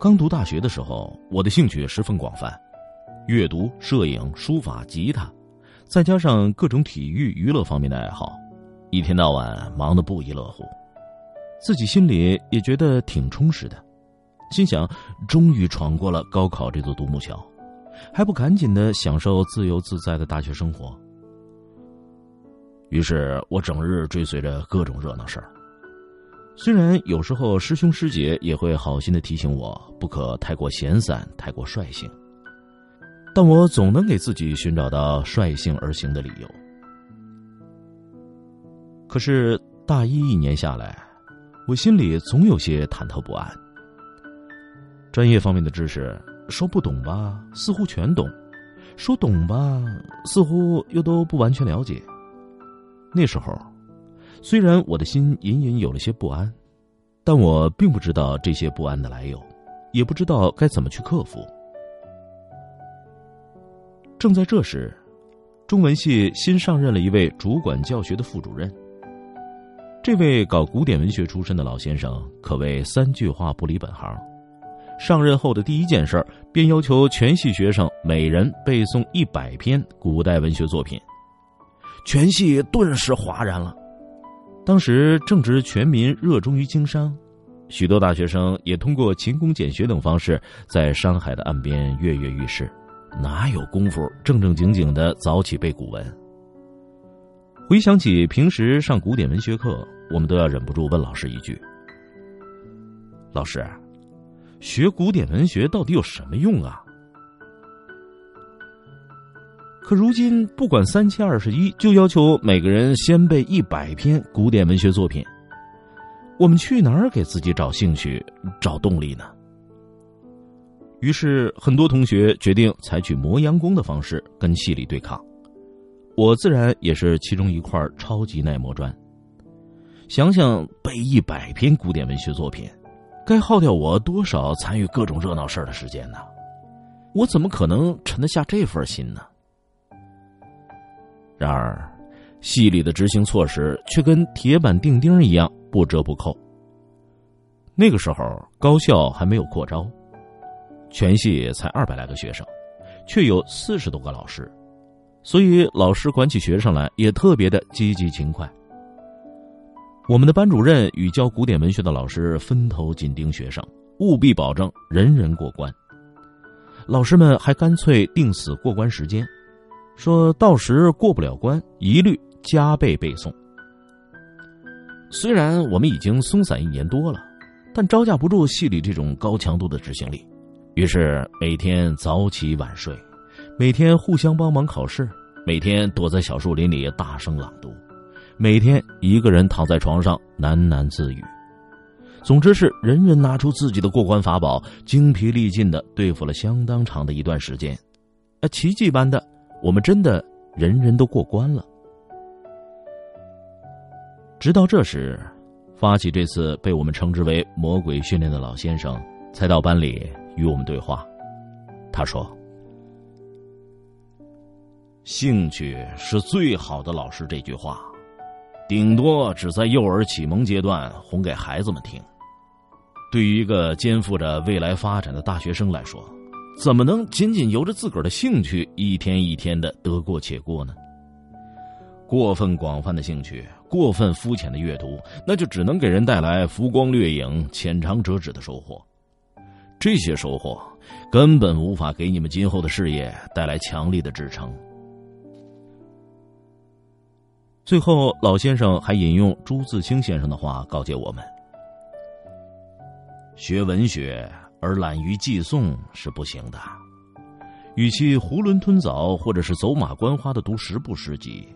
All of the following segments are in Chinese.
刚读大学的时候，我的兴趣十分广泛，阅读、摄影、书法、吉他，再加上各种体育娱乐方面的爱好，一天到晚忙得不亦乐乎，自己心里也觉得挺充实的，心想终于闯过了高考这座独木桥，还不赶紧的享受自由自在的大学生活。于是我整日追随着各种热闹事儿。虽然有时候师兄师姐也会好心的提醒我不可太过闲散、太过率性，但我总能给自己寻找到率性而行的理由。可是大一一年下来，我心里总有些忐忑不安。专业方面的知识说不懂吧，似乎全懂；说懂吧，似乎又都不完全了解。那时候。虽然我的心隐隐有了些不安，但我并不知道这些不安的来由，也不知道该怎么去克服。正在这时，中文系新上任了一位主管教学的副主任。这位搞古典文学出身的老先生，可谓三句话不离本行。上任后的第一件事，便要求全系学生每人背诵一百篇古代文学作品，全系顿时哗然了。当时正值全民热衷于经商，许多大学生也通过勤工俭学等方式，在商海的岸边跃跃欲试，哪有功夫正正经经的早起背古文？回想起平时上古典文学课，我们都要忍不住问老师一句：“老师，学古典文学到底有什么用啊？”可如今不管三七二十一，就要求每个人先背一百篇古典文学作品。我们去哪儿给自己找兴趣、找动力呢？于是，很多同学决定采取磨洋工的方式跟系里对抗。我自然也是其中一块超级耐磨砖。想想背一百篇古典文学作品，该耗掉我多少参与各种热闹事儿的时间呢？我怎么可能沉得下这份心呢？然而，系里的执行措施却跟铁板钉钉一样不折不扣。那个时候，高校还没有扩招，全系才二百来个学生，却有四十多个老师，所以老师管起学生来也特别的积极勤快。我们的班主任与教古典文学的老师分头紧盯学生，务必保证人人过关。老师们还干脆定死过关时间。说到时过不了关，一律加倍背诵。虽然我们已经松散一年多了，但招架不住系里这种高强度的执行力，于是每天早起晚睡，每天互相帮忙考试，每天躲在小树林里大声朗读，每天一个人躺在床上喃喃自语。总之是人人拿出自己的过关法宝，精疲力尽的对付了相当长的一段时间，啊，奇迹般的。我们真的人人都过关了。直到这时，发起这次被我们称之为“魔鬼训练”的老先生才到班里与我们对话。他说：“兴趣是最好的老师。”这句话，顶多只在幼儿启蒙阶段哄给孩子们听。对于一个肩负着未来发展的大学生来说，怎么能仅仅由着自个儿的兴趣一天一天的得过且过呢？过分广泛的兴趣，过分肤浅的阅读，那就只能给人带来浮光掠影、浅尝辄止的收获。这些收获根本无法给你们今后的事业带来强力的支撑。最后，老先生还引用朱自清先生的话告诫我们：学文学。而懒于寄诵是不行的，与其囫囵吞枣或者是走马观花的读十部诗集，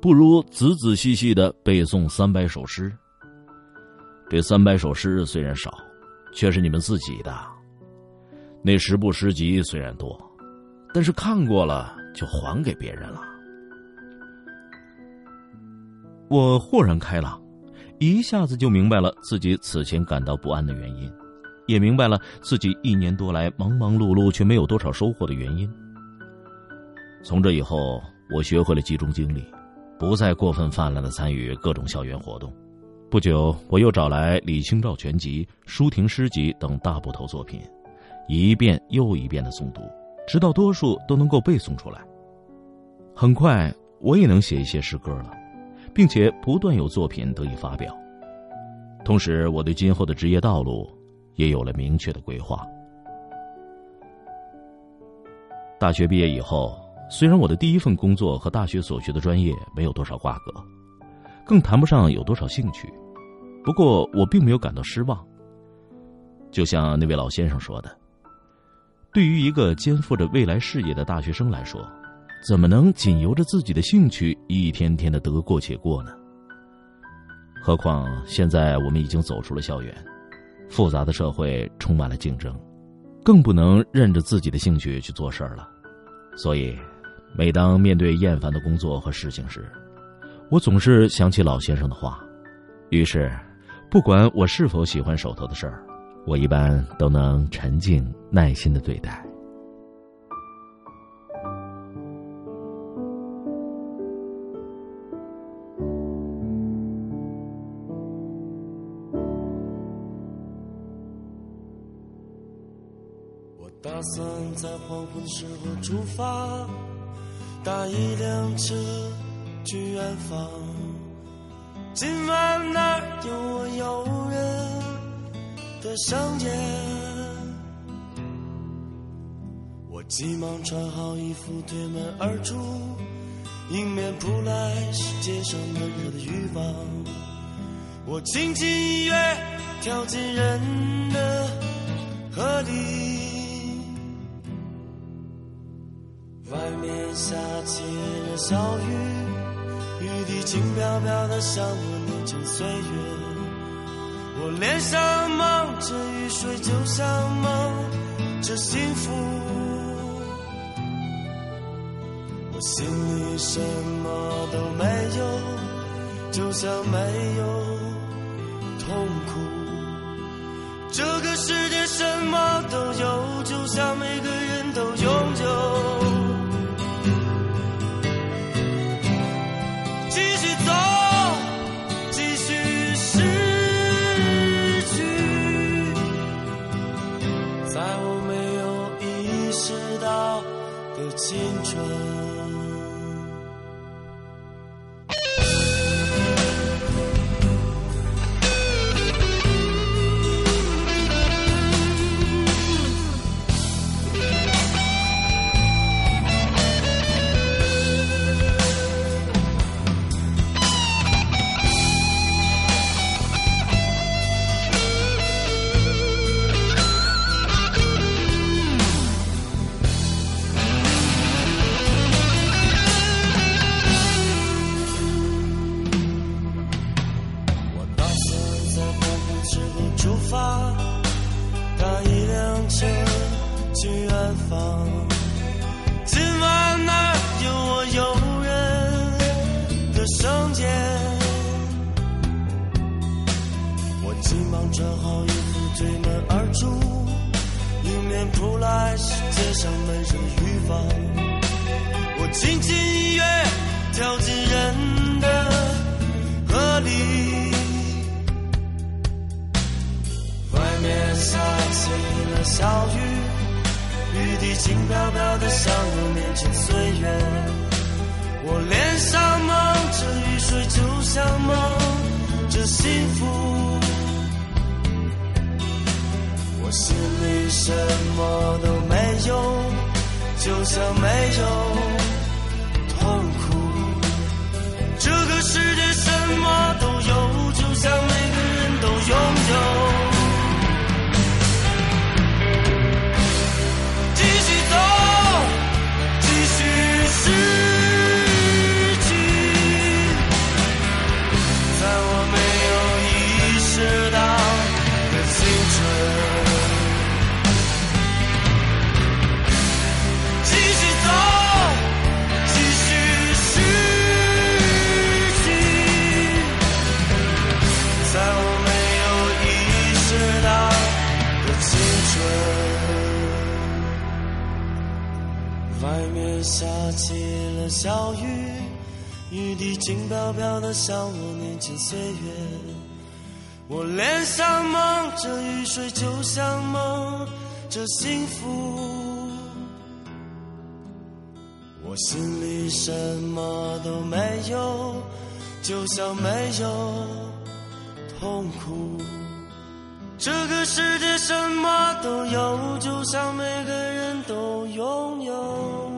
不如仔仔细细的背诵三百首诗。这三百首诗虽然少，却是你们自己的。那十部诗集虽然多，但是看过了就还给别人了。我豁然开朗，一下子就明白了自己此前感到不安的原因，也明白了自己一年多来忙忙碌碌却没有多少收获的原因。从这以后，我学会了集中精力，不再过分泛滥的参与各种校园活动。不久，我又找来李清照全集、舒婷诗集等大部头作品，一遍又一遍的诵读，直到多数都能够背诵出来。很快，我也能写一些诗歌了，并且不断有作品得以发表。同时，我对今后的职业道路也有了明确的规划。大学毕业以后，虽然我的第一份工作和大学所学的专业没有多少挂钩。更谈不上有多少兴趣，不过我并没有感到失望。就像那位老先生说的：“对于一个肩负着未来事业的大学生来说，怎么能仅由着自己的兴趣一天天的得过且过呢？何况现在我们已经走出了校园，复杂的社会充满了竞争，更不能任着自己的兴趣去做事儿了。所以，每当面对厌烦的工作和事情时，我总是想起老先生的话，于是，不管我是否喜欢手头的事儿，我一般都能沉静耐心的对待。时候出发，搭一辆车。去远方，今晚那儿有我诱人的香烟。我急忙穿好衣服，推门而出，迎面扑来是街上闷热的欲望。我轻轻一跃，跳进人的河里，下起了小雨。雨滴轻飘飘的，像我年轻岁月。我脸上蒙着雨水，就像蒙着幸福。我心里什么都没有，就像没有痛苦。这个世界什么都有，就像每个人都拥有。间，我急忙穿好衣服，推门而出，迎面扑来是街上闷热的欲望。我轻轻一跃，跳进人的河里。外面下起了小雨，雨滴轻飘飘的，像我面前岁月。我脸上蒙着雨水，就像蒙着幸福。我心里什么都没有，就像没有外面下起了小雨，雨滴轻飘飘的，像我年轻岁月。我脸上蒙着雨水，就像蒙着幸福。我心里什么都没有，就像没有痛苦。这个世界什么都有，就像每个人都拥有。